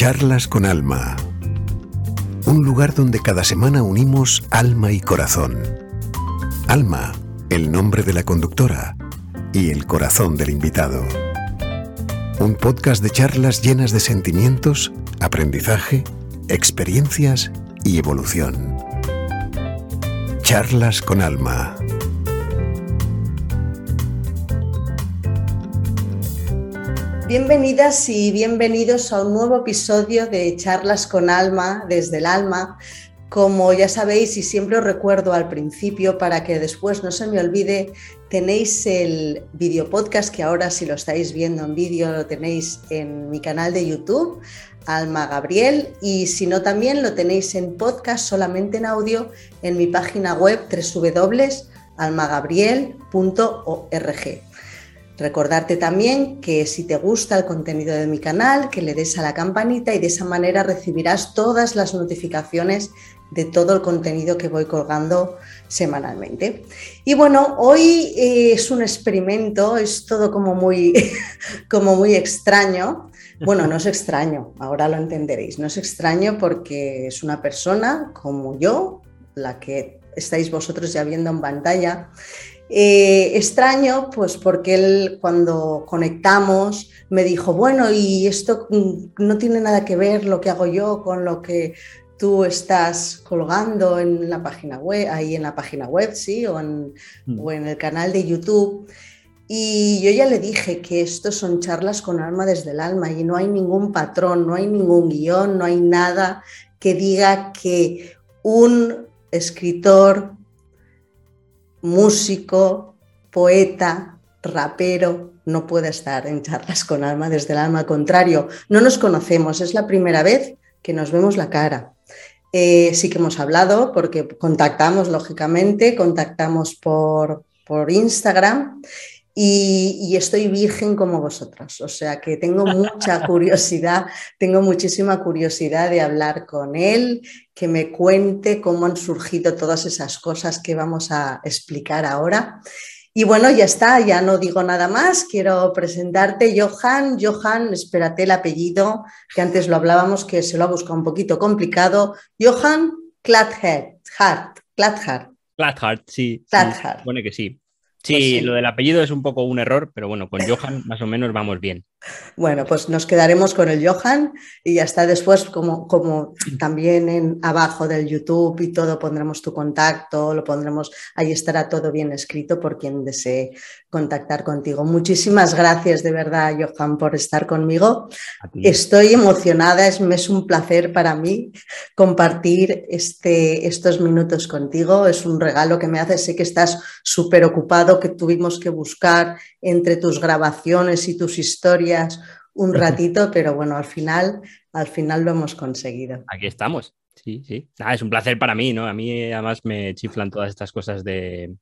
Charlas con Alma. Un lugar donde cada semana unimos alma y corazón. Alma, el nombre de la conductora, y el corazón del invitado. Un podcast de charlas llenas de sentimientos, aprendizaje, experiencias y evolución. Charlas con Alma. Bienvenidas y bienvenidos a un nuevo episodio de Charlas con Alma desde el alma. Como ya sabéis y siempre os recuerdo al principio para que después no se me olvide, tenéis el video podcast que ahora si lo estáis viendo en vídeo lo tenéis en mi canal de YouTube, Alma Gabriel, y si no también lo tenéis en podcast solamente en audio en mi página web www.almagabriel.org. Recordarte también que si te gusta el contenido de mi canal, que le des a la campanita y de esa manera recibirás todas las notificaciones de todo el contenido que voy colgando semanalmente. Y bueno, hoy eh, es un experimento, es todo como muy, como muy extraño. Bueno, no es extraño, ahora lo entenderéis. No es extraño porque es una persona como yo, la que estáis vosotros ya viendo en pantalla, eh, extraño, pues porque él cuando conectamos me dijo, bueno, y esto no tiene nada que ver lo que hago yo con lo que tú estás colgando en la página web, ahí en la página web, sí, o en, mm. o en el canal de YouTube. Y yo ya le dije que esto son charlas con alma desde el alma y no hay ningún patrón, no hay ningún guion, no hay nada que diga que un escritor, músico, poeta, rapero, no puede estar en charlas con alma desde el alma. Al contrario, no nos conocemos, es la primera vez que nos vemos la cara. Eh, sí que hemos hablado porque contactamos, lógicamente, contactamos por, por Instagram y, estoy virgen como vosotros, o sea que tengo mucha curiosidad, tengo muchísima curiosidad de hablar con él, que me cuente cómo han surgido todas esas cosas que vamos a explicar ahora. Y bueno, ya está, ya no digo nada más. Quiero presentarte Johan. Johan, espérate el apellido, que antes lo hablábamos, que se lo ha buscado un poquito complicado. Johan Klathart. Klathart. Klathart, sí. Klathart. Pone que sí. Pues sí, lo del apellido es un poco un error, pero bueno, con Johan más o menos vamos bien. Bueno, pues nos quedaremos con el Johan y ya está después, como, como también en abajo del YouTube y todo, pondremos tu contacto, lo pondremos, ahí estará todo bien escrito por quien desee contactar contigo. Muchísimas gracias de verdad, Johan, por estar conmigo. Estoy emocionada, es, es un placer para mí compartir este, estos minutos contigo. Es un regalo que me haces. Sé que estás súper ocupado, que tuvimos que buscar entre tus grabaciones y tus historias un ratito, pero bueno, al final, al final lo hemos conseguido. Aquí estamos. Sí, sí. es un placer para mí, ¿no? A mí además me chiflan todas estas cosas de,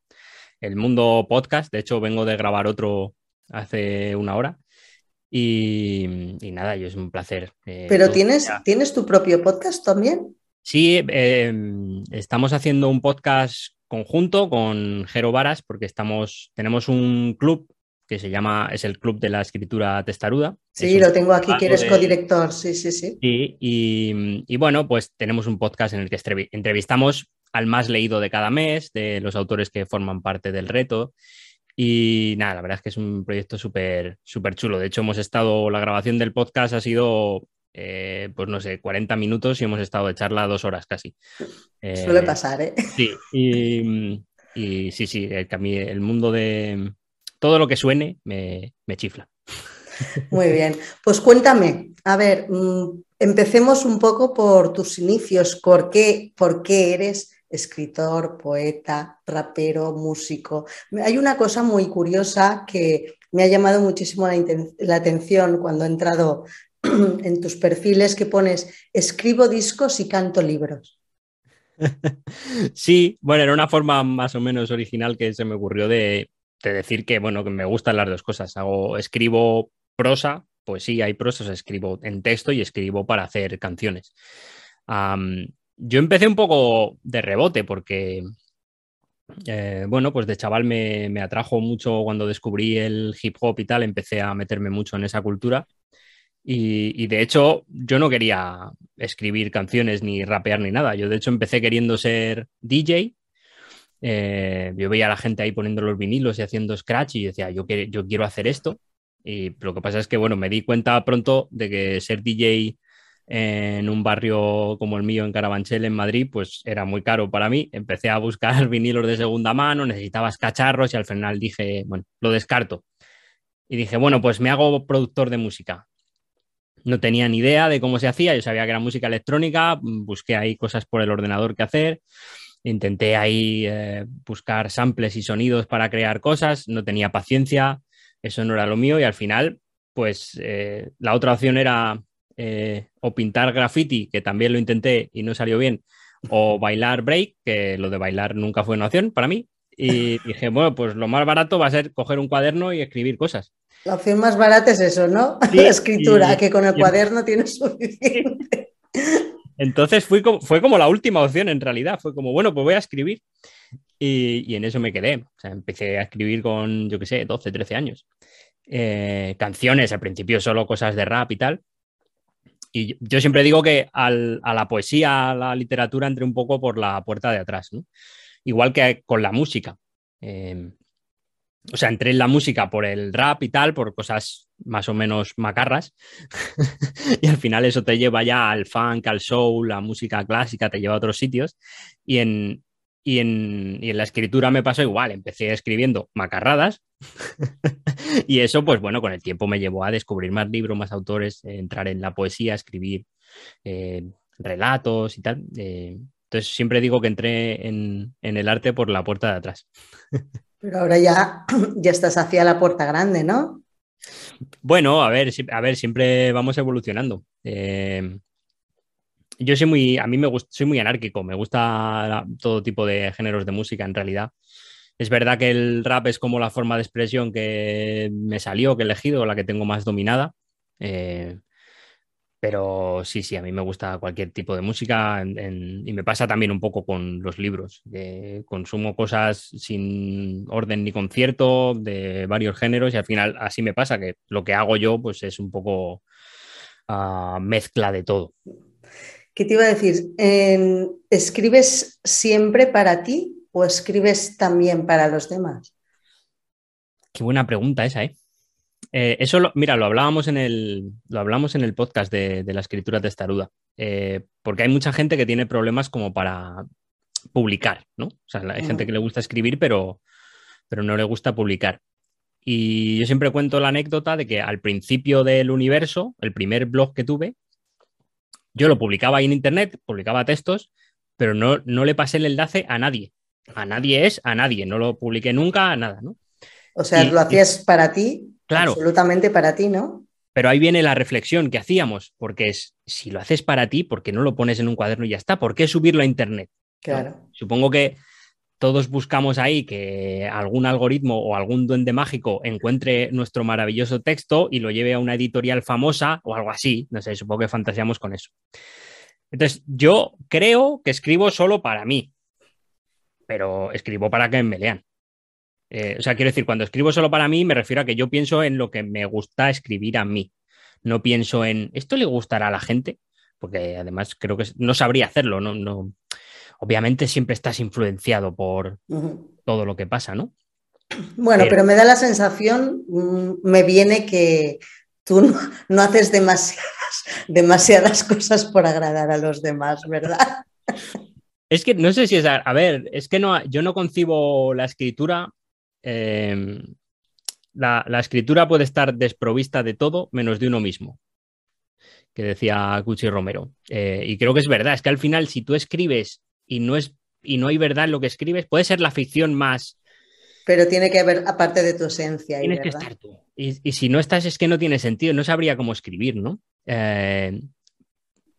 el mundo podcast. De hecho, vengo de grabar otro hace una hora. Y, nada, yo es un placer. Eh, ¿Pero tienes, tienes tu propio podcast también? Sí, em, estamos haciendo un podcast conjunto con Jero Varas porque estamos, tenemos un club que se llama, es el Club de la Escritura Testaruda. Sí, lo tengo aquí, que eres codirector, sí, sí, sí. y, y, bueno, pues tenemos un podcast en el que entrevistamos al más leído de cada mes, de los autores que forman parte del reto. Y nada, la verdad es que es un proyecto súper súper chulo. De hecho, hemos estado, la grabación del podcast ha sido, eh, pues no sé, 40 minutos y hemos estado de charla dos horas casi. Suele eh, pasar, ¿eh? Sí, y, sí, sí, el, a mí el mundo de todo lo que suene me, me chifla. Muy bien, pues cuéntame, a ver, mm, empecemos un poco por tus inicios, ¿por qué, por qué eres escritor, poeta, rapero, músico. Hay una cosa muy curiosa que me ha llamado muchísimo la, atención cuando he entrado en tus perfiles que pones escribo discos y canto libros. Sí, bueno, era una forma más o menos original que se me ocurrió de, decir que, bueno, que me gustan las dos cosas. Hago, escribo prosa, poesía y prosa, escribo en texto y escribo para hacer canciones yo empecé un poco de rebote porque, eh, bueno, pues de chaval me, atrajo mucho cuando descubrí el hip hop y tal, empecé a meterme mucho en esa cultura. Y, de hecho, yo no quería escribir canciones ni rapear ni nada. Yo de hecho empecé queriendo ser DJ. Eh, yo veía a la gente ahí poniendo los vinilos y haciendo scratch y decía, yo, yo quiero hacer esto. Y lo que pasa es que, bueno, me di cuenta pronto de que ser DJ en un barrio como el mío en Carabanchel, en Madrid, pues era muy caro para mí. Empecé a buscar vinilos de segunda mano, necesitabas cacharros y al final dije, bueno, lo descarto. Y dije, bueno, pues me hago productor de música. No tenía ni idea de cómo se hacía, yo sabía que era música electrónica, busqué ahí cosas por el ordenador que hacer, intenté ahí eh, buscar samples y sonidos para crear cosas, no tenía paciencia, eso no era lo mío y al final, pues eh, la otra opción era eh, o pintar graffiti, que también lo intenté y no salió bien, o bailar break, que lo de bailar nunca fue una opción para mí. Y dije, bueno, pues lo más barato va a ser coger un cuaderno y escribir cosas. La opción más barata es eso, ¿no? la escritura, que con el cuaderno tienes suficiente. Entonces fue como, fue como la última opción en realidad. Fue como, bueno, pues voy a escribir. Y, en eso me quedé. Empecé a escribir con, yo qué sé, 12, 13 años. Eh, canciones, al principio solo cosas de rap y tal. Y yo siempre digo que a la poesía, a la literatura, entré un poco por la puerta de atrás. Igual que con la música. Eh, o sea, entré en la música por el rap y tal, por cosas más o menos macarras. y al final eso te lleva ya al funk, al soul, la música clásica, te lleva a otros sitios. Y en, y en, y en la escritura me pasó igual. Empecé escribiendo macarradas. y eso, pues bueno, con el tiempo me llevó a descubrir más libros, más autores, entrar en la poesía, escribir eh, relatos y tal. Eh, entonces siempre digo que entré en, en el arte por la puerta de atrás. Pero ahora ya, ya estás hacia la puerta grande, ¿no? Bueno, a ver, a ver, siempre vamos evolucionando. Eh, yo soy muy, a mí me gusta, soy muy anárquico, me gusta todo tipo de géneros de música en realidad. Es verdad que el rap es como la forma de expresión que me salió, que he elegido, la que tengo más dominada. Eh, pero sí, sí, a mí me gusta cualquier tipo de música y me pasa también un poco con los libros. consumo cosas sin orden ni concierto de varios géneros y al final así me pasa, que lo que hago yo pues es un poco ah, mezcla de todo. ¿Qué te iba a decir? ¿Escribes siempre para ti o escribes también para los demás? Qué buena pregunta esa, ¿eh? Eh, eso, mira, lo hablábamos en el, lo hablamos en el podcast de, la escritura testaruda, eh, porque hay mucha gente que tiene problemas como para publicar, ¿no? O sea, hay gente que le gusta escribir, pero, pero no le gusta publicar. Y yo siempre cuento la anécdota de que al principio del universo, el primer blog que tuve, yo lo publicaba ahí en internet, publicaba textos, pero no, no le pasé el enlace a nadie. A nadie es a nadie, no lo publiqué nunca, a nada, ¿no? O sea, lo hacías para ti Claro. Absolutamente para ti, ¿no? Pero ahí viene la reflexión que hacíamos, porque es, si lo haces para ti, ¿por qué no lo pones en un cuaderno y ya está? ¿Por qué subirlo a Internet? Claro. Supongo que todos buscamos ahí que algún algoritmo o algún duende mágico encuentre nuestro maravilloso texto y lo lleve a una editorial famosa o algo así. No sé, supongo que fantaseamos con eso. Entonces, yo creo que escribo solo para mí, pero escribo para que me lean. Eh, o sea, quiero decir, cuando escribo solo para mí, me refiero a que yo pienso en lo que me gusta escribir a mí. No pienso en, ¿esto le gustará a la gente? Porque además creo que no sabría hacerlo, no, no. Obviamente siempre estás influenciado por todo lo que pasa, ¿no? Bueno, pero... me da la sensación, mm, me viene que tú no, haces demasiadas, demasiadas cosas por agradar a los demás, ¿verdad? Es que no sé si es, a, ver, es que no, yo no concibo la escritura Em, la, escritura puede estar desprovista de todo menos de uno mismo, que decía Cuchi Romero. Eh, y creo que es verdad, es que al final si tú escribes y no, es, y no hay verdad en lo que escribes, puede ser la ficción más... Pero tiene que haber, aparte de tu esencia. Tienes que estar tú. Y, si no estás, es que no tiene sentido, no sabría cómo escribir, ¿no? Eh,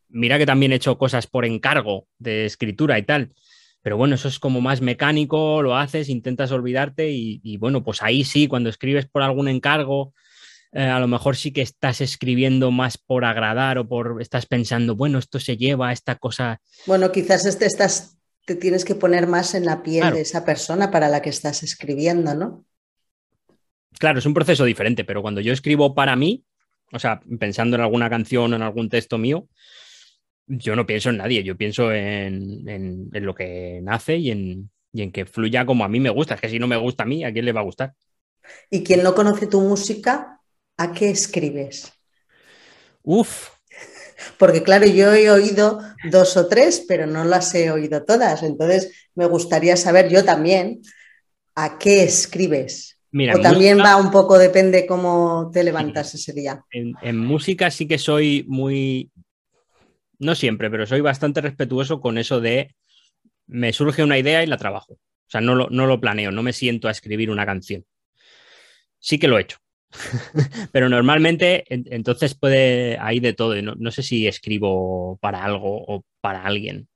mira que también he hecho cosas por encargo de escritura y tal. Pero bueno, eso es como más mecánico, lo haces, intentas olvidarte y, bueno, pues ahí sí, cuando escribes por algún encargo, eh, a lo mejor sí que estás escribiendo más por agradar o por estás pensando, bueno, esto se lleva esta cosa. Bueno, quizás este estás, te tienes que poner más en la piel de esa persona para la que estás escribiendo, ¿no? Claro, es un proceso diferente, pero cuando yo escribo para mí, o sea, pensando en alguna canción o en algún texto mío, yo no pienso en nadie, yo pienso en, lo que nace y en, y en que fluya como a mí me gusta. Es que si no me gusta a mí, ¿a quién le va a gustar? Y quien no conoce tu música, ¿a qué escribes? Uf. Porque claro, yo he oído dos o tres, pero no las he oído todas. Entonces, me gustaría saber yo también a qué escribes. Mira, o también va un poco, depende cómo te levantas ese día. En, música sí que soy muy, no siempre, pero soy bastante respetuoso con eso de me surge una idea y la trabajo. O sea, no lo, no lo planeo, no me siento a escribir una canción. Sí que lo he hecho. pero normalmente entonces puede, hay de todo. No, no sé si escribo para algo o para alguien.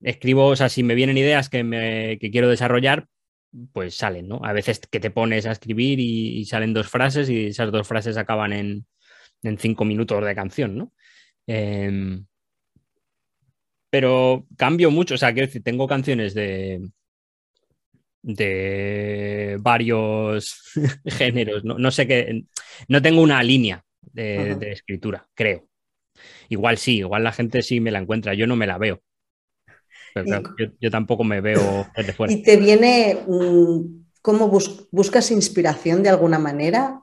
Escribo, o sea, si me vienen ideas que, me, que quiero desarrollar, pues salen, ¿no? A veces que te pones a escribir y, salen dos frases y esas dos frases acaban en, cinco minutos de canción, ¿no? Em, pero cambio mucho, o sea, quiero decir, tengo canciones de, de varios géneros, no, sé qué, no tengo una línea de, escritura, creo. Igual sí, igual la gente sí me la encuentra, yo no me la veo. Pero yo, tampoco me veo desde fuera. ¿Y te viene, cómo buscas inspiración de alguna manera?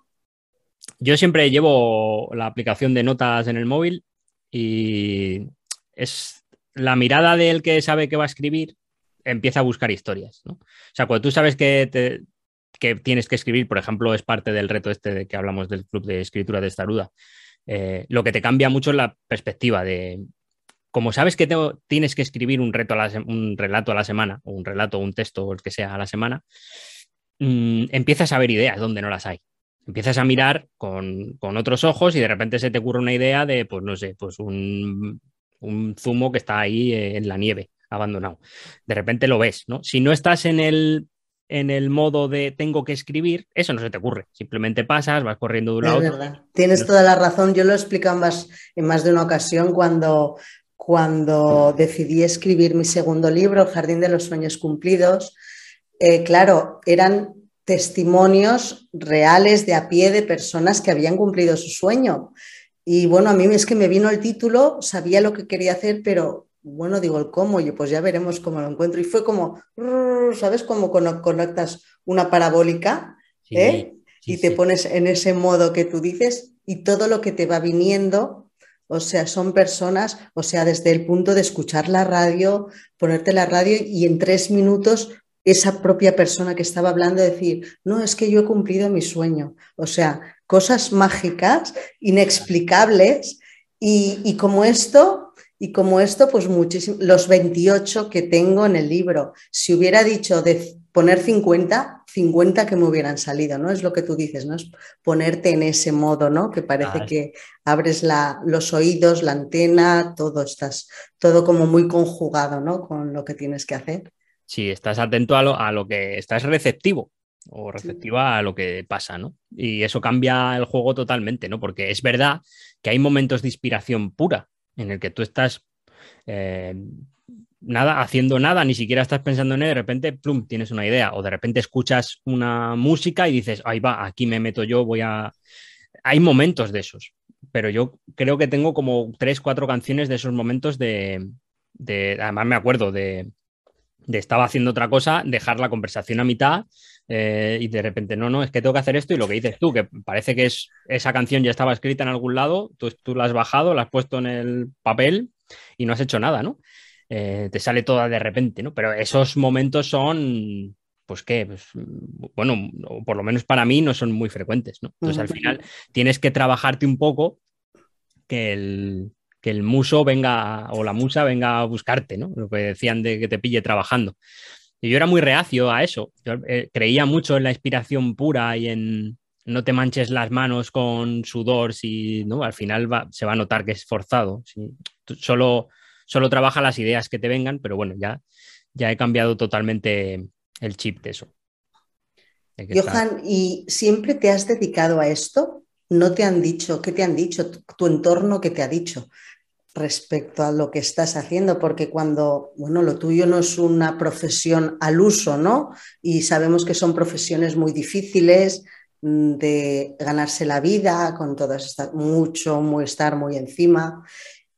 Yo siempre llevo la aplicación de notas en el móvil y es la mirada del que sabe que va a escribir, empieza a buscar historias. O sea, cuando tú sabes que, que tienes que escribir, por ejemplo, es parte del reto este de que hablamos del club de escritura de Staruda, eh, lo que te cambia mucho es la perspectiva de como sabes que tienes que escribir un, reto un relato a la semana, o un relato, un texto, o el que sea a la semana, mm, empiezas a ver ideas donde no las hay. Empiezas a mirar con, otros ojos y de repente se te ocurre una idea de, pues no sé, pues un, zumo que está ahí en la nieve, abandonado. De repente lo ves, ¿no? Si no estás en el, en el modo de tengo que escribir, eso no se te ocurre. Simplemente pasas, vas corriendo de un lado. Verdad. Tienes toda la razón. Yo lo he explicado más, en más de una ocasión cuando cuando decidí escribir mi segundo libro, El Jardín de los Sueños Cumplidos, eh, claro, eran testimonios reales de a pie de personas que habían cumplido su sueño. Y bueno, a mí es que me vino el título, sabía lo que quería hacer, pero bueno, digo el cómo, y pues ya veremos cómo lo encuentro. Y fue como, ¿sabes cómo conectas una parabólica? ¿eh? y te pones en ese modo que tú dices y todo lo que te va viniendo o sea, son personas, o sea, desde el punto de escuchar la radio, ponerte la radio y en tres minutos esa propia persona que estaba hablando decir, no, es que yo he cumplido mi sueño. O sea, cosas mágicas, inexplicables. Y, como esto, y como esto, pues muchísimos, los 28 que tengo en el libro. Si hubiera dicho de poner 50, 50 que me hubieran salido, ¿no? Es lo que tú dices, ¿no? Es ponerte en ese modo, ¿no? Que parece que abres la, los oídos, la antena, todo estás, todo como muy conjugado, ¿no? Con lo que tienes que hacer. Sí, estás atento a lo, a lo que estás receptivo o receptiva a lo que pasa, ¿no? Y eso cambia el juego totalmente, ¿no? Porque es verdad que hay momentos de inspiración pura en el que tú estás eh, nada, haciendo nada, ni siquiera estás pensando en él, de repente, plum, tienes una idea, o de repente escuchas una música y dices, ahí va, aquí me meto yo, voy a... Hay momentos de esos, pero yo creo que tengo como tres, cuatro canciones de esos momentos de... de... Además me acuerdo de, de estaba haciendo otra cosa, dejar la conversación a mitad eh, y de repente, no, no, es que tengo que hacer esto y lo que dices tú, que parece que es, esa canción ya estaba escrita en algún lado, tú, tú la has bajado, la has puesto en el papel y no has hecho nada, ¿no? Eh, te sale toda de repente, ¿no? Pero esos momentos son, pues qué, pues, bueno, por lo menos para mí no son muy frecuentes, ¿no? Entonces al final tienes que trabajarte un poco que el, que el muso venga o la musa venga a buscarte, ¿no? Lo que decían de que te pille trabajando. Y yo era muy reacio a eso. Yo, eh, creía mucho en la inspiración pura y en no te manches las manos con sudor, si no, al final se va a notar que es forzado. Si, solo solo trabaja las ideas que te vengan, pero bueno, ya, ya he cambiado totalmente el chip de eso. Johan, ¿y siempre te has dedicado a esto? ¿No te han dicho, qué te han dicho, tu, entorno qué te ha dicho respecto a lo que estás haciendo? Porque cuando, bueno, lo tuyo no es una profesión al uso, ¿no? Y sabemos que son profesiones muy difíciles, de ganarse la vida, con todo esto, mucho, muy estar muy encima.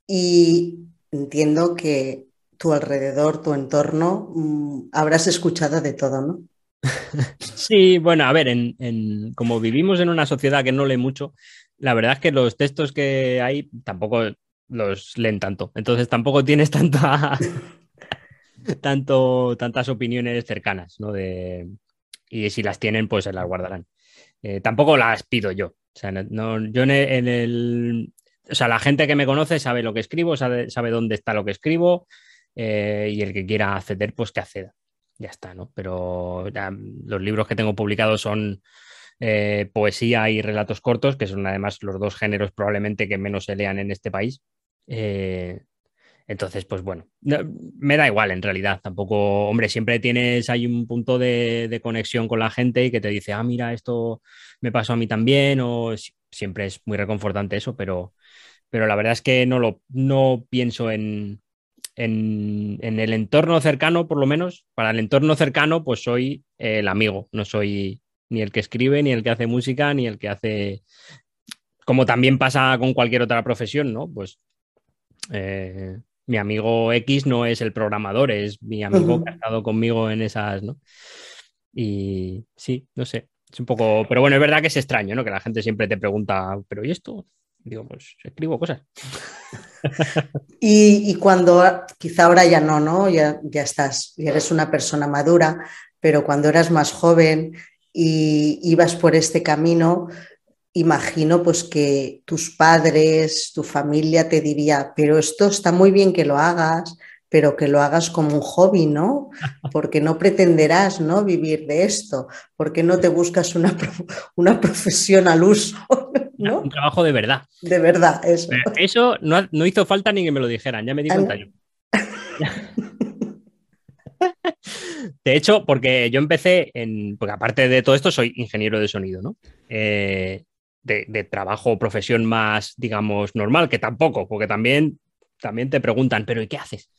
Y entiendo que tu alrededor, tu entorno, mm, habrás escuchado de todo, ¿no? Sí, bueno, a ver, en, como vivimos en una sociedad que no lee mucho, la verdad es que los textos que hay tampoco los leen tanto. Entonces tampoco tienes tanta, tanto, tantas opiniones cercanas, ¿no? De, y si las tienen, pues se las guardarán. Eh, tampoco las pido yo. O sea, no, yo en el, o sea, la gente que me conoce sabe lo que escribo, sabe, sabe dónde está lo que escribo eh, y el que quiera acceder, pues que acceda. Ya está, ¿no? Pero los libros que tengo publicados son eh, poesía y relatos cortos, que son además los dos géneros probablemente que menos se lean en este país. Entonces, pues bueno, me da igual en realidad. Tampoco, hombre, siempre tienes ahí un punto de, conexión con la gente y que te dice, ah, mira, esto me pasó a mí también, o siempre es muy reconfortante eso, pero, pero la verdad es que no lo no pienso en, en, el entorno cercano, por lo menos. Para el entorno cercano, pues soy el amigo, no soy ni el que escribe, ni el que hace música, ni el que hace. Como también pasa con cualquier otra profesión, ¿no? Pues eh, mi amigo X no es el programador, es mi amigo que ha estado conmigo en esas, ¿no? Y sí, no sé, es un poco, pero bueno, es verdad que es extraño, ¿no? Que la gente siempre te pregunta, pero ¿y esto? Digo, pues escribo cosas. y, cuando, quizá ahora ya no, ¿no? Ya, ya estás, ya eres una persona madura, pero cuando eras más joven y ibas por este camino, imagino pues que tus padres, tu familia te diría, pero esto está muy bien que lo hagas, pero que lo hagas como un hobby, ¿no? Porque no pretenderás, ¿no? Vivir de esto, porque no te buscas una, una profesión al uso, ¿no? Un trabajo de verdad. De verdad, eso. Eso no, no hizo falta ni que me lo dijeran, ya me di cuenta yo. De hecho, porque yo empecé en. Porque aparte de todo esto, soy ingeniero de sonido, ¿no? Eh, de, trabajo o profesión más, digamos, normal, que tampoco, porque también, también te preguntan, pero ¿y qué haces?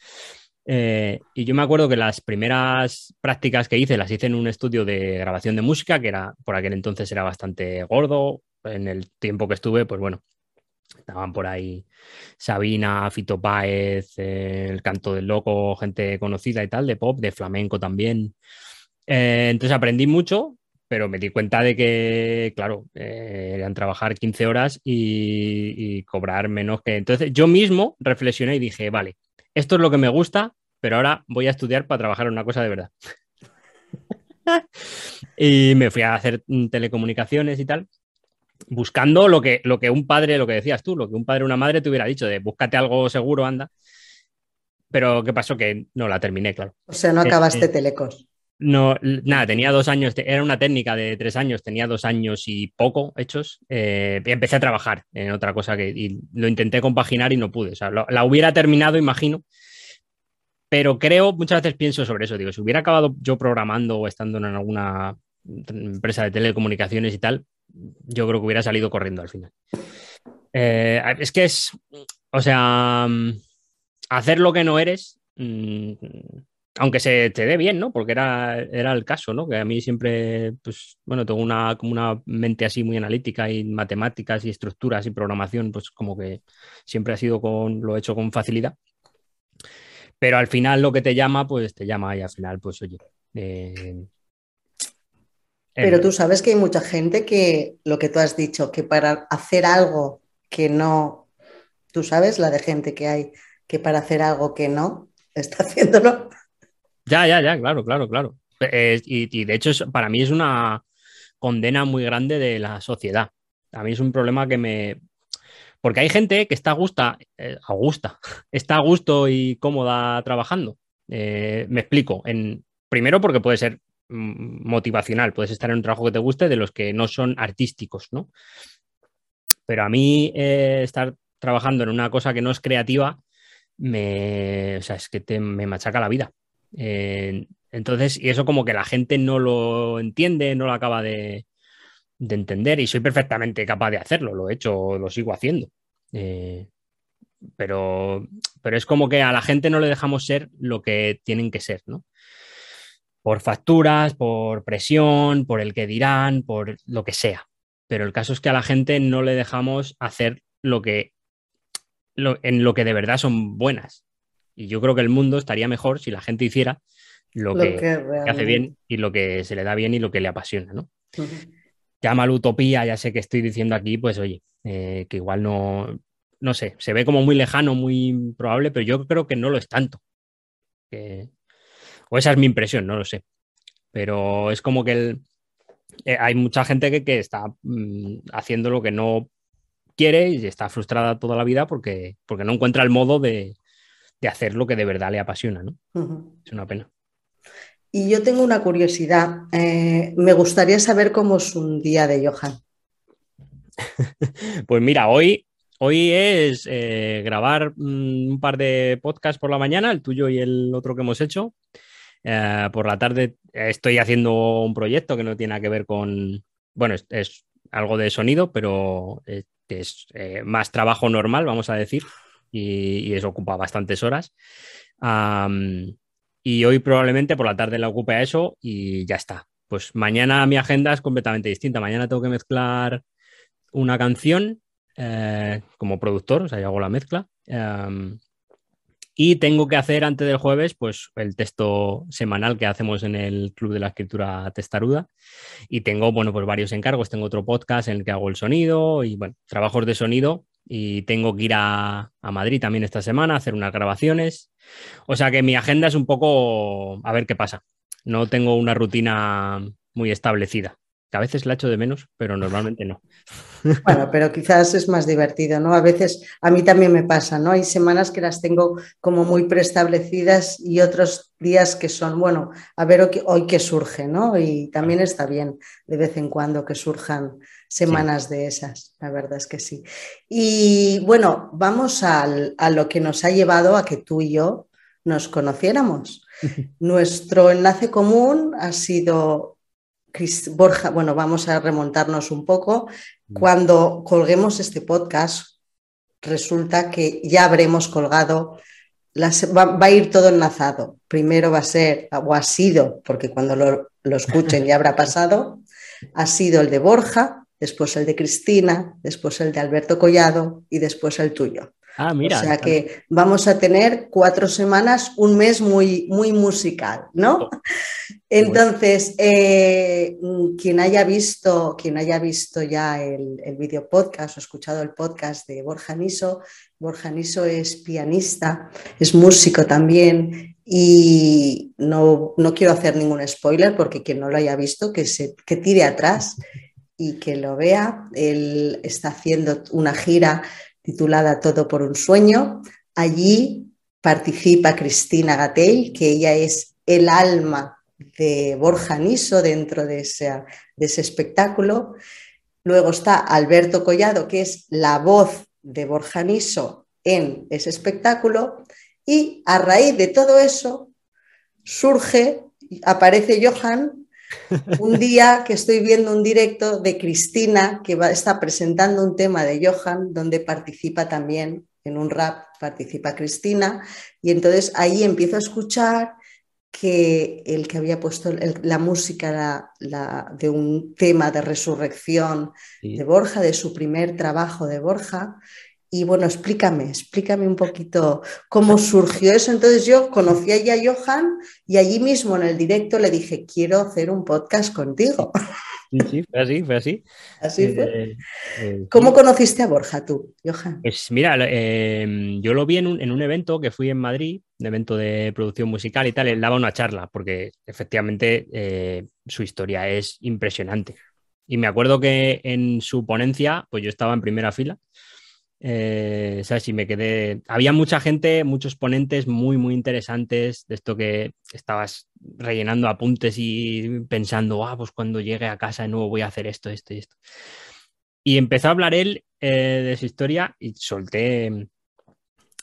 Eh, y yo me acuerdo que las primeras prácticas que hice las hice en un estudio de grabación de música, que era por aquel entonces era bastante gordo. En el tiempo que estuve, pues bueno, estaban por ahí Sabina, Fito Páez, eh, el canto del loco, gente conocida y tal, de pop, de flamenco también. Eh, entonces aprendí mucho pero me di cuenta de que, claro, eh, eran trabajar 15 horas y, cobrar menos que... Entonces yo mismo reflexioné y dije, vale, esto es lo que me gusta, pero ahora voy a estudiar para trabajar en una cosa de verdad. y me fui a hacer telecomunicaciones y tal, buscando lo que, lo que un padre, lo que decías tú, lo que un padre o una madre te hubiera dicho, de búscate algo seguro, anda. Pero ¿qué pasó? Que no la terminé, claro. O sea, no acabaste eh, telecos. No, nada, tenía dos años, era una técnica de tres años, tenía dos años y poco hechos. Eh, empecé a trabajar en otra cosa que y lo intenté compaginar y no pude. O sea, la hubiera terminado, imagino, pero creo, muchas veces pienso sobre eso. Digo, si hubiera acabado yo programando o estando en alguna empresa de telecomunicaciones y tal, yo creo que hubiera salido corriendo al final. Eh, es que es, o sea, hacer lo que no eres. Mm, aunque se te dé bien, ¿no? Porque era, era el caso, ¿no? Que a mí siempre, pues, bueno, tengo una, como una mente así muy analítica y matemáticas y estructuras y programación, pues como que siempre ha sido con, lo he hecho con facilidad. Pero al final lo que te llama, pues te llama y al final, pues oye. Eh, Pero tú sabes que hay mucha gente que, lo que tú has dicho, que para hacer algo que no, tú sabes la de gente que hay, que para hacer algo que no, está haciéndolo ya, ya, ya, claro, claro, claro. Eh, y, de hecho, para mí es una condena muy grande de la sociedad. A mí es un problema que me. Porque hay gente que está a gusto, eh, a gusto, está a gusto y cómoda trabajando. Eh, me explico. En, primero, porque puede ser mm, motivacional, puedes estar en un trabajo que te guste de los que no son artísticos, ¿no? Pero a mí estar trabajando en una cosa que no es creativa, me, o sea, es que te, me machaca la vida. Entonces, y eso como que la gente no lo entiende, no lo acaba de, entender y soy perfectamente capaz de hacerlo, lo he hecho, lo sigo haciendo. Eh, pero, pero es como que a la gente no le dejamos ser lo que tienen que ser, ¿no? por facturas, por presión, por el que dirán, por lo que sea. Pero el caso es que a la gente no le dejamos hacer lo que en lo que de verdad son buenas. Y yo creo que el mundo estaría mejor si la gente hiciera lo, que, hace bien y lo que se le da bien y lo que le apasiona, ¿no? Llama la utopía, ya sé que estoy diciendo aquí, pues oye, eh, que igual no, no sé, se ve como muy lejano, muy probable, pero yo creo que no lo es tanto. o esa es mi impresión, no lo sé. Pero es como que eh, hay mucha gente que, está mm, haciendo lo que no quiere y está frustrada toda la vida porque, porque no encuentra el modo de, hacer lo que de verdad le apasiona, ¿no? Es una pena. Y yo tengo una curiosidad. Eh, me gustaría saber cómo es un día de Johan. pues mira, hoy, hoy es eh, grabar mm, un par de podcasts por la mañana, el tuyo y el otro que hemos hecho. Eh, por la tarde estoy haciendo un proyecto que no tiene nada que ver con, bueno, es, algo de sonido, pero es más trabajo normal, vamos a decir, y, eso ocupa bastantes horas. Y hoy probablemente por la tarde la ocupe a eso y ya está. Pues mañana mi agenda es completamente distinta. Mañana tengo que mezclar una canción eh, como productor, o sea, yo hago la mezcla. Em, y tengo que hacer antes del jueves, pues el texto semanal que hacemos en el Club de la Escritura Testaruda. Y tengo, bueno, pues varios encargos. Tengo otro podcast en el que hago el sonido y, bueno, trabajos de sonido. Y tengo que ir a, a Madrid también esta semana a hacer unas grabaciones. O sea que mi agenda es un poco a ver qué pasa. No tengo una rutina muy establecida. Que a veces la echo de menos, pero normalmente no. Bueno, pero quizás es más divertido, ¿no? A veces a mí también me pasa, ¿no? Hay semanas que las tengo como muy preestablecidas y otros días que son, bueno, a ver hoy qué surge, ¿no? Y también está bien de vez en cuando que surjan semanas de esas, la verdad es que sí. Y bueno, vamos a lo que nos ha llevado a que tú y yo nos conociéramos. Nuestro enlace común ha sido Borja, bueno, vamos a remontarnos un poco. Mm. Cuando colguemos este podcast, resulta que ya habremos colgado, va, a ir todo enlazado. Primero va a ser, o ha sido, porque cuando lo, lo escuchen ya habrá pasado, ha sido el de Borja, después el de Cristina, después el de Alberto Collado y después el tuyo. Ah, mira. O sea que vamos a tener cuatro semanas, un mes muy, muy musical, ¿no? Entonces, eh, quien haya visto, quien haya visto ya el, el video podcast o escuchado el podcast de Borja Niso, Borja Niso es pianista, es músico también y no, no, quiero hacer ningún spoiler porque quien no lo haya visto, que, se, que tire atrás y que lo vea. Él está haciendo una gira titulada Todo por un sueño. Allí participa Cristina Gatell, que ella es el alma de Borja Niso dentro de ese, de ese espectáculo. Luego está Alberto Collado, que es la voz de Borja Niso en ese espectáculo. Y a raíz de todo eso surge, aparece Johan un día que estoy viendo un directo de Cristina que va, está presentando un tema de Johan donde participa también en un rap, participa Cristina. Y entonces ahí empiezo a escuchar que el que había puesto la música de un tema de resurrección de Borja, de su primer trabajo de Borja, y bueno, explícame, explícame un poquito cómo surgió eso. Entonces yo conocí a Johan y allí mismo en el directo le dije, quiero hacer un podcast contigo. Sí, sí, fue así, fue así. Así fue. Eh, eh, ¿Cómo conociste a Borja tú, Johan? Pues mira, em, yo lo vi en un, evento que fui en Madrid, un evento de producción musical y tal, él daba una charla, porque efectivamente eh, su historia es impresionante. Y me acuerdo que en su ponencia, pues yo estaba en primera fila eh, ¿sabes? Y me quedé. Había mucha gente, muchos ponentes muy, muy interesantes de esto que estabas rellenando apuntes y pensando, ah, pues cuando llegue a casa de nuevo voy a hacer esto, esto y esto. Y empezó a hablar él eh, de su historia y solté,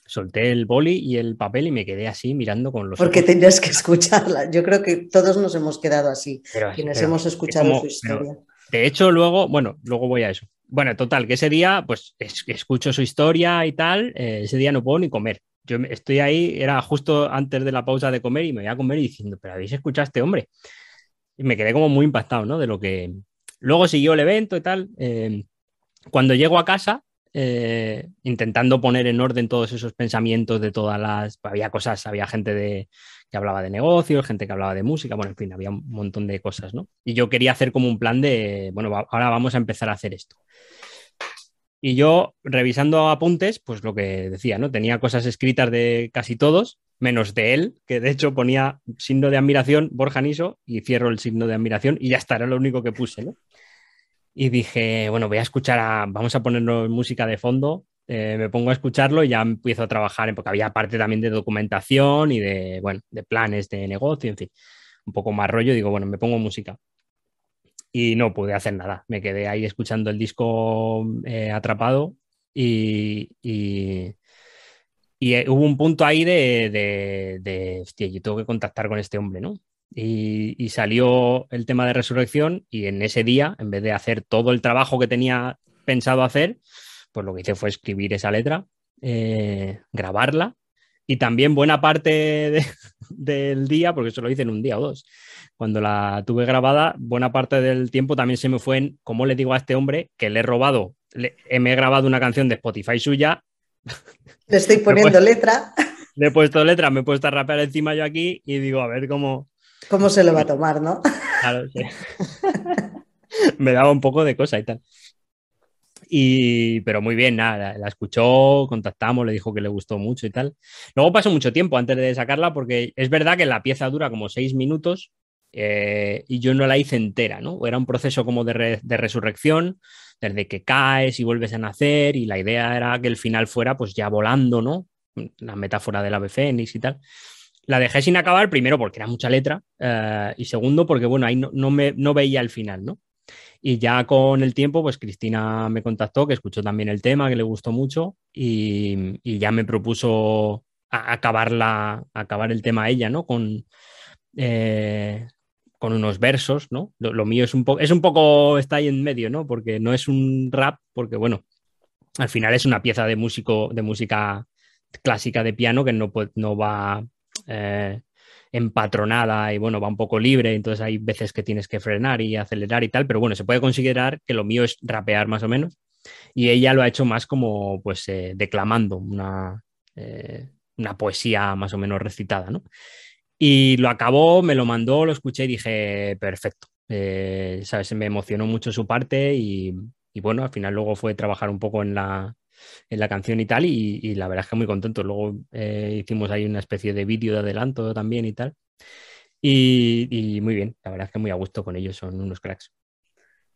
solté el boli y el papel y me quedé así mirando con los. Porque tenías que escucharla. Yo creo que todos nos hemos quedado así, quienes hemos escuchado su historia. De hecho, luego, bueno, luego voy a eso. Bueno, total, que ese día, pues escucho su historia y tal, eh, ese día no puedo ni comer. yo estoy ahí, era justo antes de la pausa de comer y me voy a comer y diciendo, pero habéis escuchado a este hombre. Y me quedé como muy impactado, ¿no? De lo que... Luego siguió el evento y tal. Eh, cuando llego a casa, eh, intentando poner en orden todos esos pensamientos de todas las... Había cosas, había gente de, que hablaba de negocios, gente que hablaba de música, bueno, en fin, había un montón de cosas, ¿no? Y yo quería hacer como un plan de, bueno, ahora vamos a empezar a hacer esto. Y yo, revisando apuntes, pues lo que decía, ¿no? Tenía cosas escritas de casi todos, menos de él, que de hecho ponía signo de admiración, Borja Niso, y cierro el signo de admiración y ya está, era lo único que puse, ¿no? Y dije, bueno, voy a escuchar a, vamos a ponernos música de fondo, eh, me pongo a escucharlo y ya empiezo a trabajar, porque había parte también de documentación y de, bueno, de planes de negocio, en fin, un poco más rollo, digo, bueno, me pongo música y no pude hacer nada. Me quedé ahí escuchando el disco eh, atrapado y, y, eh, hubo un punto ahí de, de, de, hostia, yo tengo que contactar con este hombre, ¿no? Y, y, salió el tema de resurrección y en ese día, en vez de hacer todo el trabajo que tenía pensado hacer, pues lo que hice fue escribir esa letra, eh, grabarla y también buena parte del día, porque eso lo hice en un día o dos, cuando la tuve grabada, buena parte del tiempo también se me fue en cómo le digo a este hombre que le he robado, le, me he grabado una canción de Spotify suya. Le estoy poniendo letra. Le he puesto letra, me he puesto a rapear encima yo aquí y digo, a ver cómo. ¿Cómo se lo va a tomar, no? Claro, sí. me daba un poco de cosa y tal. Y, pero muy bien, nada, la escuchó, contactamos, le dijo que le gustó mucho y tal. Luego pasó mucho tiempo antes de sacarla porque es verdad que la pieza dura como seis minutos eh, y yo no la hice entera, ¿no? Era un proceso como de, de, resurrección, desde que caes y vuelves a nacer, y la idea era que el final fuera pues ya volando, ¿no? La metáfora del ave fénix y tal. La dejé sin acabar, primero porque era mucha letra, eh, y segundo porque, bueno, ahí no, no, me, no veía el final, ¿no? Y ya con el tiempo, pues Cristina me contactó, que escuchó también el tema, que le gustó mucho, y, y ya me propuso acabarla, acabar el tema a ella, ¿no? Con, eh, con unos versos, ¿no? Lo, mío es un, poco, es un poco, está ahí en medio, ¿no? Porque no es un rap, porque bueno, al final es una pieza de músico, de música clásica de piano que no, no va eh, empatronada y bueno, va un poco libre, entonces hay veces que tienes que frenar y acelerar y tal, pero bueno, se puede considerar que lo mío es rapear más o menos y ella lo ha hecho más como pues eh, declamando una, eh, una poesía más o menos recitada, ¿no? Y lo acabó, me lo mandó, lo escuché y dije, perfecto. Eh, ¿sabes? Me emocionó mucho su parte y, y, bueno, al final luego fue trabajar un poco en la, en la canción y tal y, y la verdad es que muy contento. Luego eh, hicimos ahí una especie de vídeo de adelanto también y tal. Y, y, muy bien, la verdad es que muy a gusto con ellos, son unos cracks.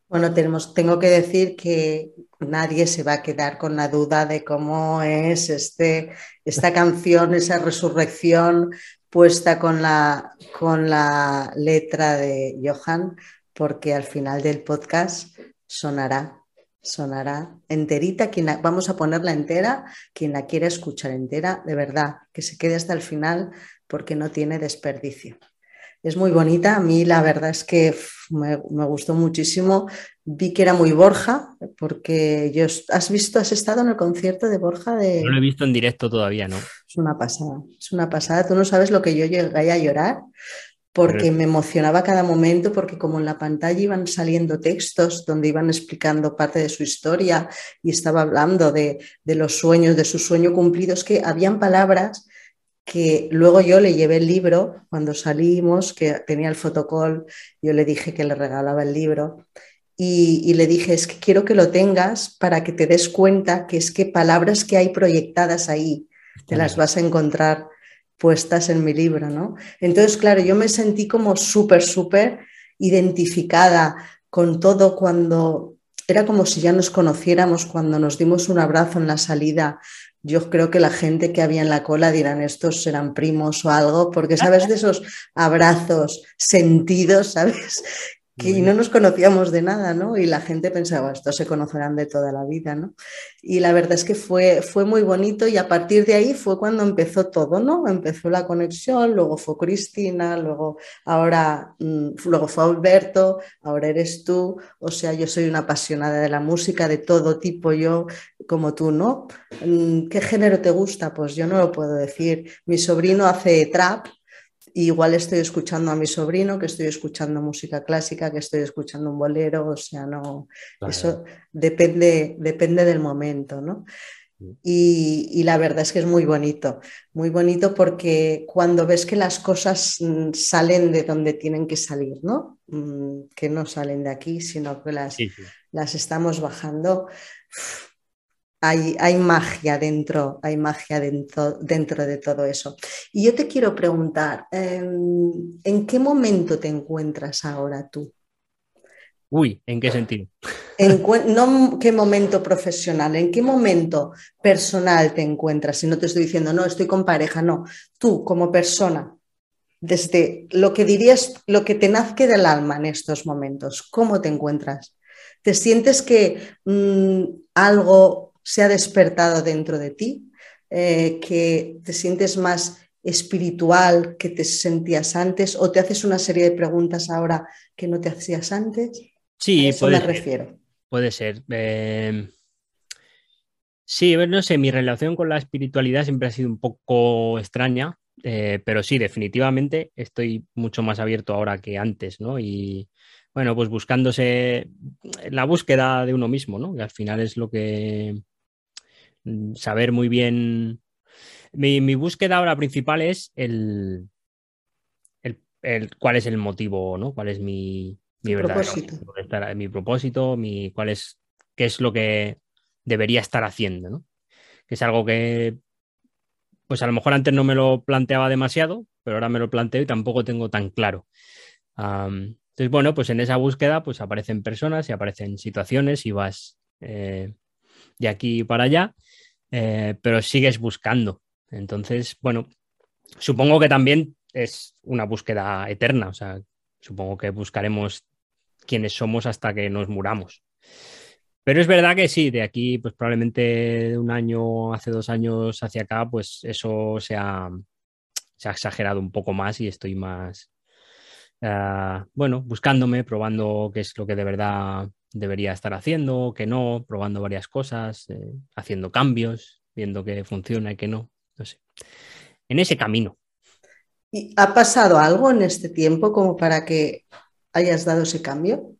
Bueno, tenemos, tengo que decir que nadie se va a quedar con la duda de cómo es este, esta canción, esa resurrección puesta con la, con la letra de Johan, porque al final del podcast sonará, sonará enterita. Quien vamos a ponerla entera, quien la quiera escuchar entera, de verdad, que se quede hasta el final porque no tiene desperdicio. Es muy bonita, a mí la verdad es que me, me gustó muchísimo vi que era muy Borja, porque yo, ¿has visto, has estado en el concierto de Borja? De... No lo he visto en directo todavía, ¿no? Es una pasada, es una pasada. Tú no sabes lo que yo llegué a llorar, porque me emocionaba cada momento, porque como en la pantalla iban saliendo textos donde iban explicando parte de su historia y estaba hablando de, de los sueños, de su sueño cumplido, es que habían palabras que luego yo le llevé el libro cuando salimos, que tenía el fotocall, yo le dije que le regalaba el libro y, y, le dije, es que quiero que lo tengas para que te des cuenta que es que palabras que hay proyectadas ahí, te las vas a encontrar puestas en mi libro, ¿no? Entonces, claro, yo me sentí como súper, súper identificada con todo cuando era como si ya nos conociéramos cuando nos dimos un abrazo en la salida. Yo creo que la gente que había en la cola dirán estos serán primos o algo, porque sabes de esos abrazos sentidos, ¿sabes? Y no nos conocíamos de nada, ¿no? Y la gente pensaba, estos se conocerán de toda la vida, ¿no? Y la verdad es que fue, fue muy bonito y a partir de ahí fue cuando empezó todo, ¿no? Empezó la conexión, luego fue Cristina, luego ahora, mm, luego fue Alberto, ahora eres tú, o sea, yo soy una apasionada de la música de todo tipo, yo como tú, ¿no? Mm, ¿Qué género te gusta? Pues yo no lo puedo decir. Mi sobrino hace trap, igual estoy escuchando a mi sobrino, que estoy escuchando música clásica, que estoy escuchando un bolero, o sea, no, eso depende, depende del momento, ¿no? Mm. Y, la verdad es que es muy bonito, muy bonito porque cuando ves que las cosas mm, salen de donde tienen que salir, ¿no? Mm, que no salen de aquí, sino que las, las estamos bajando hay, magia dentro, hay magia dentro, dentro, de todo eso. Y yo te quiero preguntar, em, ¿en qué momento te encuentras ahora tú? Uy, ¿en qué sentido? En, no qué momento profesional, en qué momento personal te encuentras. Si no te estoy diciendo, no, estoy con pareja, no. Tú como persona, desde lo que dirías, lo que te nazque del alma en estos momentos, ¿cómo te encuentras? ¿Te sientes que mm, algo se ha despertado dentro de ti, eh, que te sientes más espiritual que te sentías antes o te haces una serie de preguntas ahora que no te hacías antes? Sí, a eso me refiero. Puede ser. Em, sí, no sé, mi relación con la espiritualidad siempre ha sido un poco extraña, eh, pero sí, definitivamente estoy mucho más abierto ahora que antes, ¿no? Y bueno, pues buscándose la búsqueda de uno mismo, ¿no? Que al final es lo que saber muy bien. Mi, búsqueda ahora principal es el, el, cuál es el motivo, ¿no? ¿Cuál es mi, mi propósito? Mi propósito, mi, cuál es, qué es lo que debería estar haciendo, ¿no? Que es algo que, pues a lo mejor antes no me lo planteaba demasiado, pero ahora me lo planteo y tampoco tengo tan claro. entonces, bueno, pues en esa búsqueda, pues aparecen personas y aparecen situaciones y vas eh, de aquí para allá. Eh, pero sigues buscando. Entonces, bueno, supongo que también es una búsqueda eterna, o sea, supongo que buscaremos quiénes somos hasta que nos muramos. Pero es verdad que sí, de aquí, pues probablemente un año, hace dos años hacia acá, pues eso se ha, exagerado un poco más y estoy más, uh, bueno, buscándome, probando qué es lo que de verdad debería estar haciendo, que no, probando varias cosas, eh, haciendo cambios, viendo que funciona y que no. No sé. En ese camino. ¿Y ha pasado algo en este tiempo como para que hayas dado ese cambio?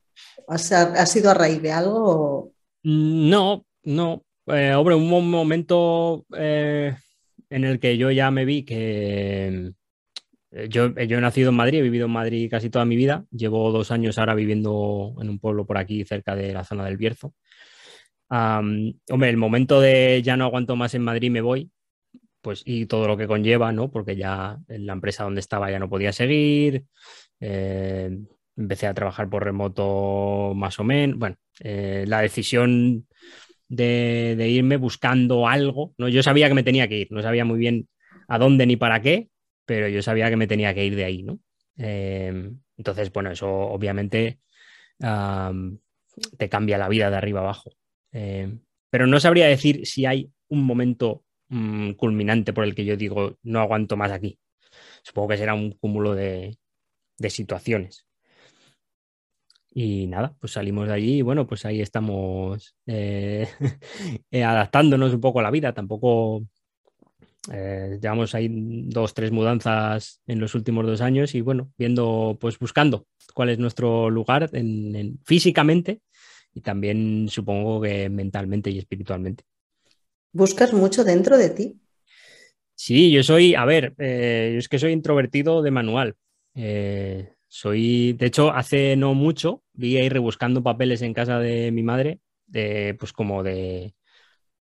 ¿Ha, sido a raíz de algo? No, no. Eh, hombre, un momento eh, en el que yo ya me vi que eh, yo, he nacido en Madrid, he vivido en Madrid casi toda mi vida. Llevo dos años ahora viviendo en un pueblo por aquí, cerca de la zona del Bierzo. hombre, el momento de ya no aguanto más en Madrid, me voy, pues y todo lo que conlleva, ¿no? Porque ya en la empresa donde estaba ya no podía seguir. Eh, empecé a trabajar por remoto más o menos. Bueno, eh, la decisión de, de, irme buscando algo, ¿no? Yo sabía que me tenía que ir, no sabía muy bien a dónde ni para qué, pero yo sabía que me tenía que ir de ahí, ¿no? Em, entonces, bueno, eso obviamente te cambia la vida de arriba abajo. Em, pero no sabría decir si hay un momento mm, culminante por el que yo digo, no aguanto más aquí. Supongo que será un cúmulo de, situaciones. Y nada, pues salimos de allí y bueno, pues ahí estamos eh, adaptándonos un poco a la vida. Tampoco eh, llevamos ahí dos, tres mudanzas en los últimos dos años y bueno, viendo, pues buscando cuál es nuestro lugar en, físicamente y también supongo que mentalmente y espiritualmente. ¿Buscas mucho dentro de ti? Sí, yo soy, a ver, eh, es que soy introvertido de manual. Eh, soy, de hecho, hace no mucho vi ahí rebuscando papeles en casa de mi madre, de, pues como de,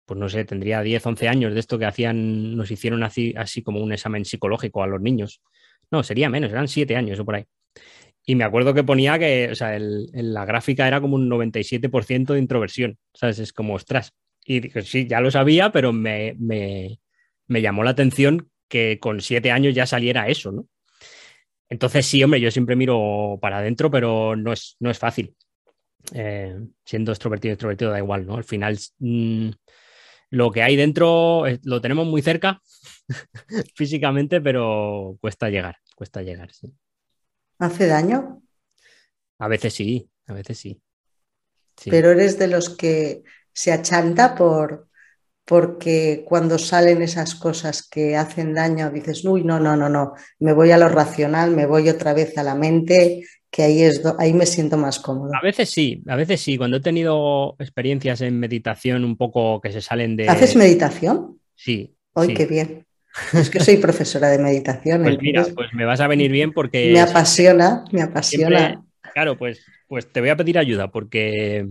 pues no sé, tendría 10, 11 años de esto que hacían, nos hicieron así, como un examen psicológico a los niños. No, sería menos, eran 7 años o por ahí. Y me acuerdo que ponía que, o sea, la gráfica era como un 97% de introversión, ¿sabes? Es como, ostras. Y dije, sí, ya lo sabía, pero me, me, me llamó la atención que con 7 años ya saliera eso, ¿no? entonces sí, hombre, yo siempre miro para adentro, pero no es, no es fácil. Eh, siendo extrovertido, extrovertido da igual, ¿no? Al final mm, lo que hay dentro lo tenemos muy cerca físicamente, pero cuesta llegar, cuesta llegar, sí. ¿Hace daño? A veces sí, a veces sí. Pero eres de los que se achanta por porque cuando salen esas cosas que hacen daño dices, uy, no, no, no, no, me voy a lo racional, me voy otra vez a la mente, que ahí, es ahí me siento más cómodo. A veces sí, a veces sí, cuando he tenido experiencias en meditación un poco que se salen de... ¿Haces meditación? Sí. ¡Ay, qué bien! Es que soy profesora de meditación. Pues mira, pues me vas a venir bien porque... Me apasiona, me apasiona. claro, pues, pues te voy a pedir ayuda porque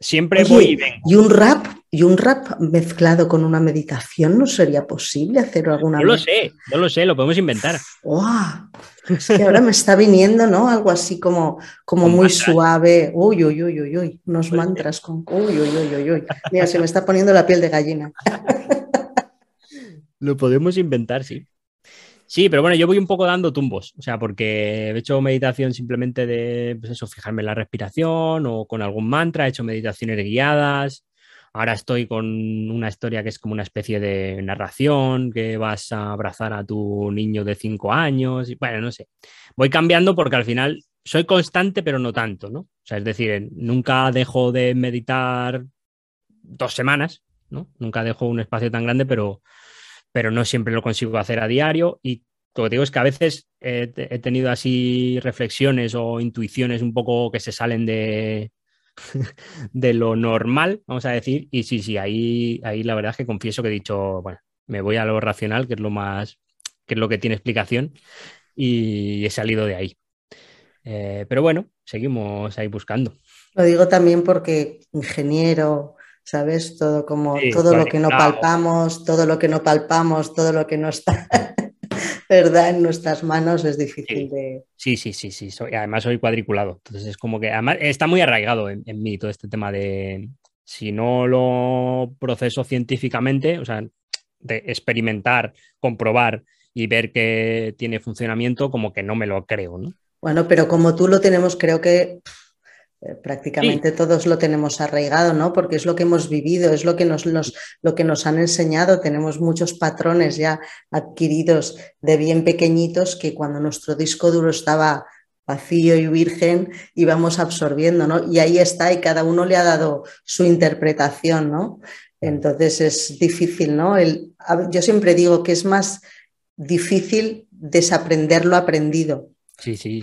siempre voy y ¿Y un rap? ¿Y un rap mezclado con una meditación no sería posible hacer alguna No lo sé, no lo sé, lo podemos inventar. Es que ahora me está viniendo, ¿no? Algo así como, como muy suave. Uy, uy, uy, uy, uy. Unos pues mantras con. Uy, uy, uy, uy, uy. Mira, se me está poniendo la piel de gallina. Lo podemos inventar, sí. Sí, pero bueno, yo voy un poco dando tumbos, o sea, porque he hecho meditación simplemente de, pues eso, fijarme en la respiración o con algún mantra, he hecho meditaciones guiadas. Ahora estoy con una historia que es como una especie de narración, que vas a abrazar a tu niño de cinco años. Y, bueno, no sé. Voy cambiando porque al final soy constante, pero no tanto, ¿no? O sea, es decir, nunca dejo de meditar dos semanas, ¿no? Nunca dejo un espacio tan grande, pero, pero no siempre lo consigo hacer a diario y lo que digo es que a veces he, tenido así reflexiones o intuiciones un poco que se salen de, de lo normal, vamos a decir, y sí, sí, ahí, ahí la verdad es que confieso que he dicho, bueno, me voy a lo racional, que es lo más, que es lo que tiene explicación, y he salido de ahí. Eh, pero bueno, seguimos ahí buscando. Lo digo también porque ingeniero, ¿sabes? Todo como todo lo que no palpamos, todo lo que no palpamos, todo lo que no está, ¿verdad? En nuestras manos es difícil de. Sí, sí, sí, sí. además soy cuadriculado. Entonces es como que además está muy arraigado en, mí todo este tema de si no lo proceso científicamente, o sea, de experimentar, comprobar y ver que tiene funcionamiento, como que no me lo creo, ¿no? Bueno, pero como tú lo tenemos, creo que eh, prácticamente todos lo tenemos arraigado, ¿no? Porque es lo que hemos vivido, es lo que nos, lo que nos han enseñado. Tenemos muchos patrones ya adquiridos de bien pequeñitos que cuando nuestro disco duro estaba vacío y virgen íbamos absorbiendo, ¿no? Y ahí está y cada uno le ha dado su interpretación, ¿no? Entonces es difícil, ¿no? El, yo siempre digo que es más difícil desaprender lo aprendido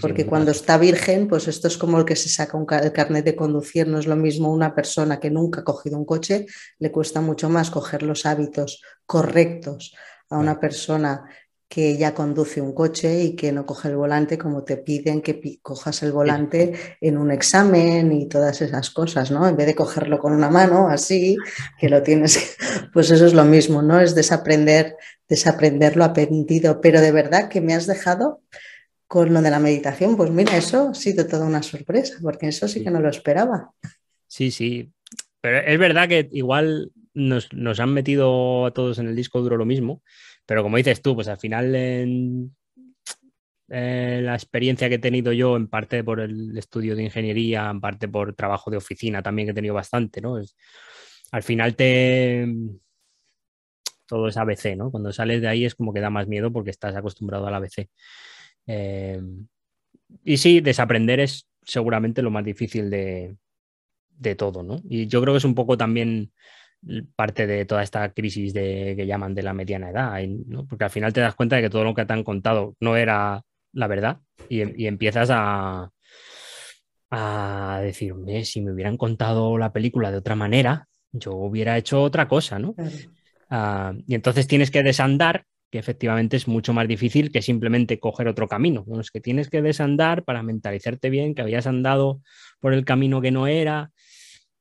porque cuando está virgen, pues esto es como el que se saca un, el carnet de conducir, no es lo mismo una persona que nunca ha cogido un coche, le cuesta mucho más coger los hábitos correctos a una persona que ya conduce un coche y que no coge el volante como te piden que cojas el volante en un examen y todas esas cosas, ¿no? En vez de cogerlo con una mano así, que lo tienes, pues eso es lo mismo, ¿no? Es desaprender, desaprender lo aprendido, pero de verdad que me has dejado con lo de la meditación, pues mira, eso ha sido toda una sorpresa, porque eso sí que no lo esperaba. Sí, sí, pero es verdad que igual nos, han metido a todos en el disco duro lo mismo, pero como dices tú, pues al final en, la experiencia que he tenido yo, en parte por el estudio de ingeniería, en parte por trabajo de oficina también que he tenido bastante, ¿no? al final te... Todo es ABC, ¿no? Cuando sales de ahí es como que da más miedo porque estás acostumbrado al ABC. Eh, y sí, desaprender es seguramente lo más difícil de, todo, ¿no? Y yo creo que es un poco también parte de toda esta crisis de, que llaman de la mediana edad, porque al final te das cuenta de que todo lo que te han contado no era la verdad y, empiezas a, a decir, si me hubieran contado la película de otra manera, yo hubiera hecho otra cosa, ¿no? Ah, y entonces tienes que desandar que efectivamente es mucho más difícil que simplemente coger otro camino. es que tienes que desandar para mentalizarte bien que habías andado por el camino que no era.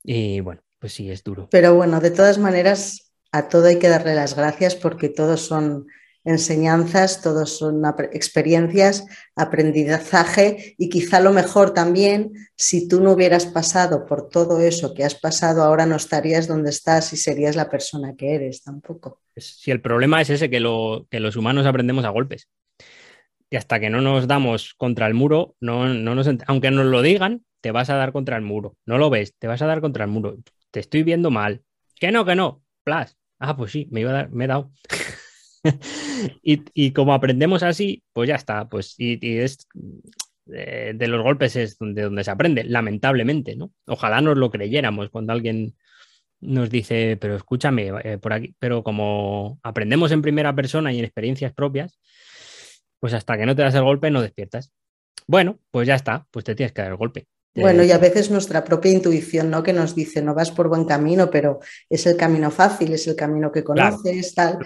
Y bueno, pues sí, es duro. Pero bueno, de todas maneras, a todo hay que darle las gracias porque todos son enseñanzas, todos son experiencias, aprendizaje y quizá lo mejor también, si tú no hubieras pasado por todo eso que has pasado, ahora no estarías donde estás y serías la persona que eres tampoco. Si el problema es ese, que, lo, que los humanos aprendemos a golpes. y hasta que no nos damos contra el muro, no, no nos, aunque nos lo digan, te vas a dar contra el muro. No lo ves, te vas a dar contra el muro. Te estoy viendo mal. Que no, que no. Plas. Ah, pues sí, me iba a dar, me he dado. y, como aprendemos así, pues ya está. Pues, y, es eh, de los golpes es donde, donde se aprende, lamentablemente, ¿no? Ojalá nos lo creyéramos cuando alguien nos dice, pero escúchame, eh, por aquí, pero como aprendemos en primera persona y en experiencias propias, pues hasta que no te das el golpe no despiertas. Bueno, pues ya está, pues te tienes que dar el golpe. Bueno, y a veces nuestra propia intuición, ¿no? Que nos dice, no vas por buen camino, pero es el camino fácil, es el camino que conoces, tal.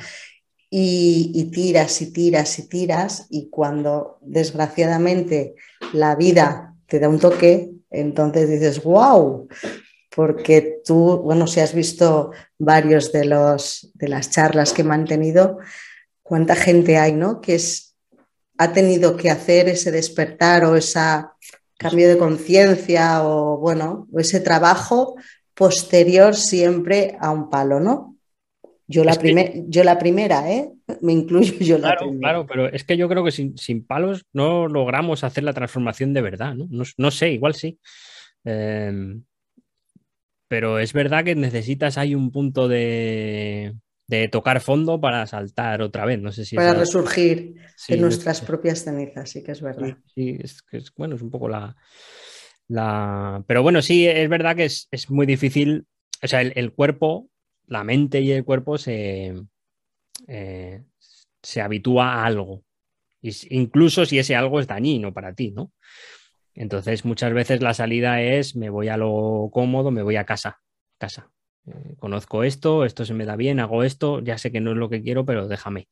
Y, tiras y tiras y tiras, y cuando desgraciadamente la vida te da un toque, entonces dices, wow, porque tú, bueno, si has visto varios de, los, de las charlas que he mantenido, cuánta gente hay, ¿no? Que es, ha tenido que hacer ese despertar o ese cambio de conciencia o, bueno, ese trabajo posterior siempre a un palo, ¿no? Yo la, yo la primera, ¿eh? Me incluyo yo la primera. Claro, pero es que yo creo que sin, palos no logramos hacer la transformación de verdad, ¿no? No, sé, igual sí. Em, pero es verdad que necesitas ahí un punto de, tocar fondo para saltar otra vez. No sé si para resurgir en nuestras propias cenizas, sí que es verdad. Sí, es, bueno, es un poco la, la... Pero bueno, sí, es verdad que es, muy difícil. O sea, el, cuerpo, la mente y el cuerpo se, eh, se habitúa a algo. Incluso si ese algo es dañino para ti, ¿no? Entonces, muchas veces la salida es me voy a lo cómodo, me voy a casa, casa. Eh, conozco esto, esto se me da bien, hago esto, ya sé que no es lo que quiero, pero déjame.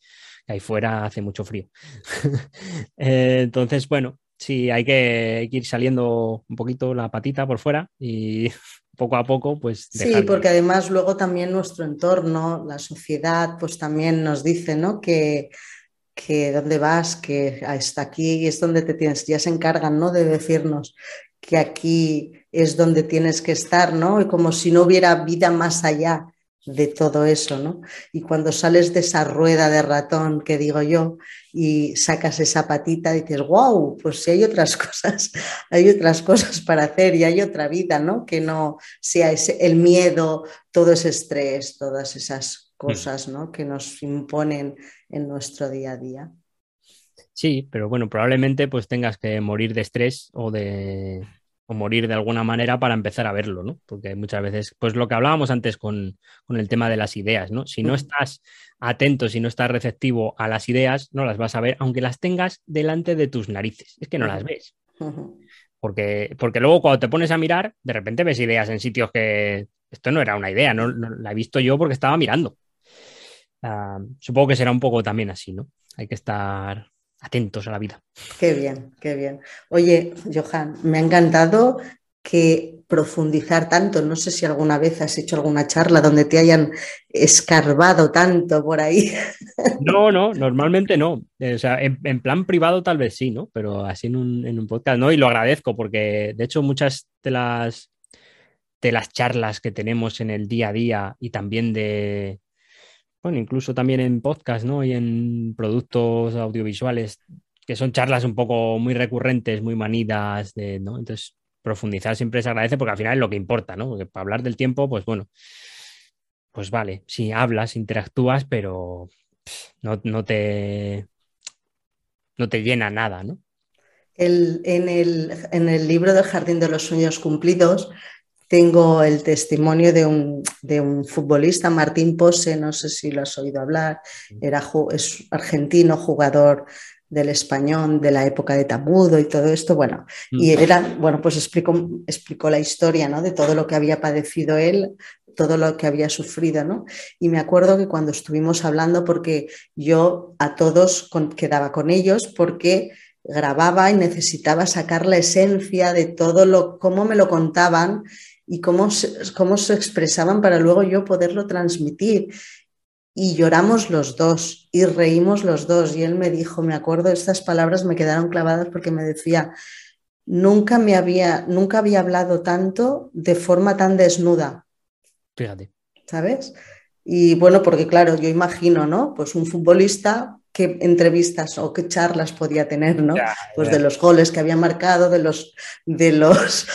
Ahí fuera hace mucho frío. Eh, entonces, bueno, sí, hay que, ir saliendo un poquito la patita por fuera y poco a poco, pues... Sí, porque además luego también nuestro entorno, la sociedad, pues también nos dice, ¿no? Que que dónde vas, que hasta aquí es donde te tienes, ya se encargan, ¿no? De decirnos que aquí es donde tienes que estar, ¿no? Y como si no hubiera vida más allá de todo eso, ¿no? Y cuando sales de esa rueda de ratón que digo yo y sacas esa patita, dices, wow, pues si hay otras cosas, hay otras cosas para hacer y hay otra vida, ¿no? Que no sea ese, el miedo, todo ese estrés, todas esas Mm. cosas ¿no? que nos imponen en nuestro día a día. Sí, pero bueno, probablemente pues tengas que morir de estrés o de o morir de alguna manera para empezar a verlo, ¿no? Porque muchas veces, pues lo que hablábamos antes con, el tema de las ideas, ¿no? Si no estás atento, si no estás receptivo a las ideas, no las vas a ver, aunque las tengas delante de tus narices. Es que no las ves. Porque, porque luego cuando te pones a mirar, de repente ves ideas en sitios que esto no era una idea, no la he visto yo porque estaba mirando. Ah, supongo que será un poco también así, ¿no? Hay que estar atentos a la vida. Qué bien, qué bien. Oye, Johan, me ha encantado que profundizar tanto. No sé si alguna vez has hecho alguna charla donde te hayan escarbado tanto por ahí. No, no, normalmente no. Eh, o sea, en, plan privado tal vez sí, ¿no? Pero así en un, en un, podcast no. Y lo agradezco porque de hecho muchas de las, de las charlas que tenemos en el día a día y también de, bueno, incluso también en podcast, ¿no? Y en productos audiovisuales, que son charlas un poco muy recurrentes, muy manidas, de, ¿no? Entonces, profundizar siempre se agradece porque al final es lo que importa, ¿no? Porque para hablar del tiempo, pues bueno, pues vale, sí, hablas, interactúas, pero no, te, no te llena nada, ¿no? en, el, en el libro del Jardín de los Sueños Cumplidos tengo el testimonio de un, futbolista, Martín Pose, no sé si lo has oído hablar, era, es argentino, jugador del español de la época de Tamudo y todo esto, bueno, y era, bueno, pues explicó, explicó la historia, ¿no? De todo lo que había padecido él, todo lo que había sufrido, ¿no? Y me acuerdo que cuando estuvimos hablando, porque yo a todos quedaba con ellos, porque grababa y necesitaba sacar la esencia de todo lo, cómo me lo contaban y cómo se, cómo se expresaban para luego yo poderlo transmitir. Y lloramos los dos y reímos los dos. Y él me dijo, me acuerdo, estas palabras me quedaron clavadas porque me decía, nunca me había, nunca había hablado tanto de forma tan desnuda. Fíjate. ¿Sabes? Y bueno, porque claro, yo imagino, ¿no? Pues un futbolista qué entrevistas o qué charlas podía tener, ¿no? pues de los goles que había marcado, de los, de los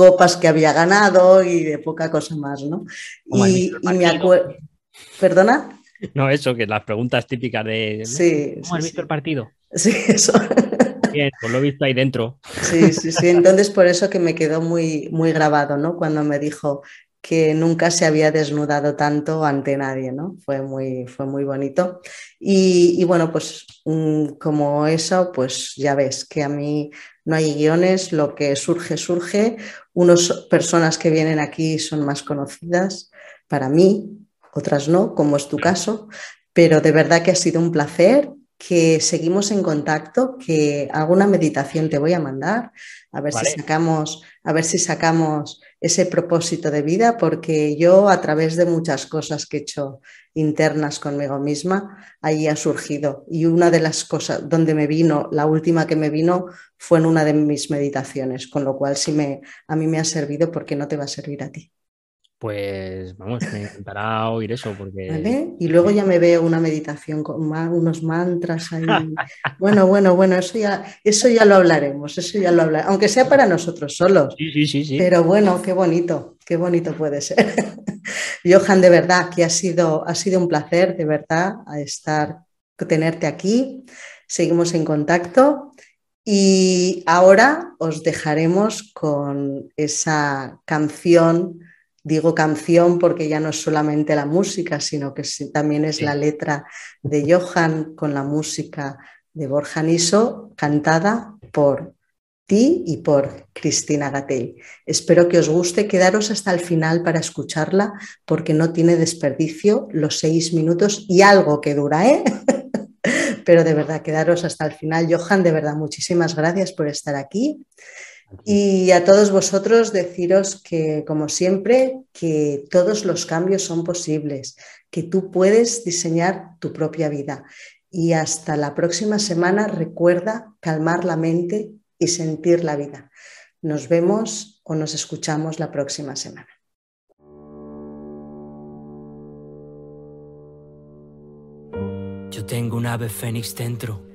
copas que había ganado y de poca cosa más, ¿no? y, me acuerdo... ¿Perdona? No, eso, que las preguntas típicas de... Sí, ¿Cómo has visto el partido? Sí, eso. Bien, pues lo he visto ahí dentro. Sí, sí, sí. Entonces, por eso que me quedó muy, muy grabado, ¿no? Cuando me dijo que nunca se había desnudado tanto ante nadie, ¿no? Fue muy, fue muy bonito. Y, bueno, pues mm, como eso, pues ya ves que a mí no hay guiones, lo que surge, surge. Unas personas que vienen aquí son más conocidas para mí, otras no, como es tu caso, pero de verdad que ha sido un placer que seguimos en contacto, que alguna meditación te voy a mandar, a ver si sacamos, a ver si sacamos ese propósito de vida, porque yo a través de muchas cosas que he hecho internas conmigo misma, ahí ha surgido. Y una de las cosas donde me vino, la última que me vino, fue en una de mis meditaciones, con lo cual sí me, a mí me ha servido porque no te va a servir a ti. Pues vamos, me encantará oír eso porque... Y luego ya me veo una meditación con unos mantras ahí. bueno, bueno, bueno, eso ya, eso ya lo hablaremos, eso ya lo hablaremos, aunque sea para nosotros solos. Sí, sí, sí, sí. Pero bueno, qué bonito, qué bonito puede ser. Johan, de verdad, que ha sido, ha sido un placer, de verdad, estar, tenerte aquí. Seguimos en contacto. Y ahora os dejaremos con esa canción Digo canción porque ya no es solamente la música, sino que también es la letra de Johan con la música de Borja Niso, cantada por ti y por Cristina Gatell. Espero que os guste, quedaros hasta el final para escucharla porque no tiene desperdicio los seis minutos y algo que dura, ¿eh? Pero de verdad, quedaros hasta el final. Johan, de verdad, muchísimas gracias por estar aquí. Y a todos vosotros deciros que, como siempre, que todos los cambios son posibles, que tú puedes diseñar tu propia vida. Y hasta la próxima semana recuerda calmar la mente y sentir la vida. Nos vemos o nos escuchamos la próxima semana. Yo tengo un ave fénix dentro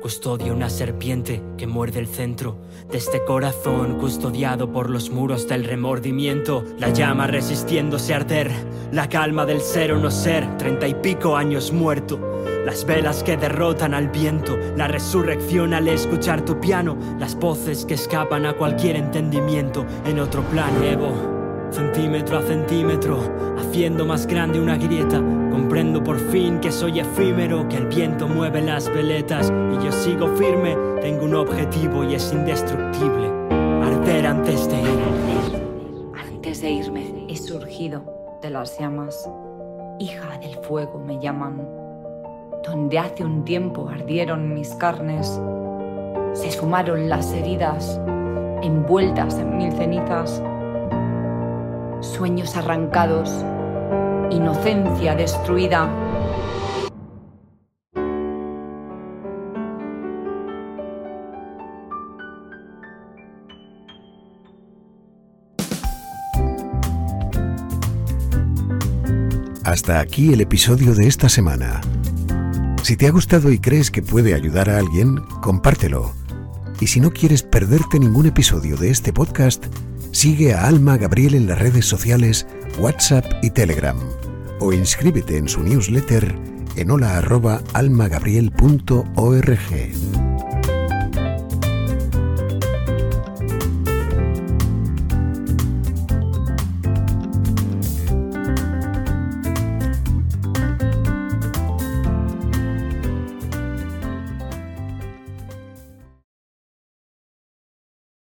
Custodia una serpiente que muerde el centro de este corazón custodiado por los muros del remordimiento. La llama resistiéndose a arder, la calma del ser o no ser, treinta y pico años muerto. Las velas que derrotan al viento, la resurrección al escuchar tu piano, las voces que escapan a cualquier entendimiento en otro plano. Evo centímetro a centímetro, haciendo más grande una grieta. Comprendo por fin que soy efímero, que el viento mueve las veletas y yo sigo firme. Tengo un objetivo y es indestructible. Arder antes de irme. Antes de irme he surgido de las llamas. Hija del fuego me llaman. Donde hace un tiempo ardieron mis carnes, se esfumaron las heridas, envueltas en mil cenizas sueños arrancados, inocencia destruida. Hasta aquí el episodio de esta semana. Si te ha gustado y crees que puede ayudar a alguien, compártelo. Y si no quieres perderte ningún episodio de este podcast, Sigue a Alma Gabriel en las redes sociales, WhatsApp y Telegram o inscríbete en su newsletter en hola.almagabriel.org.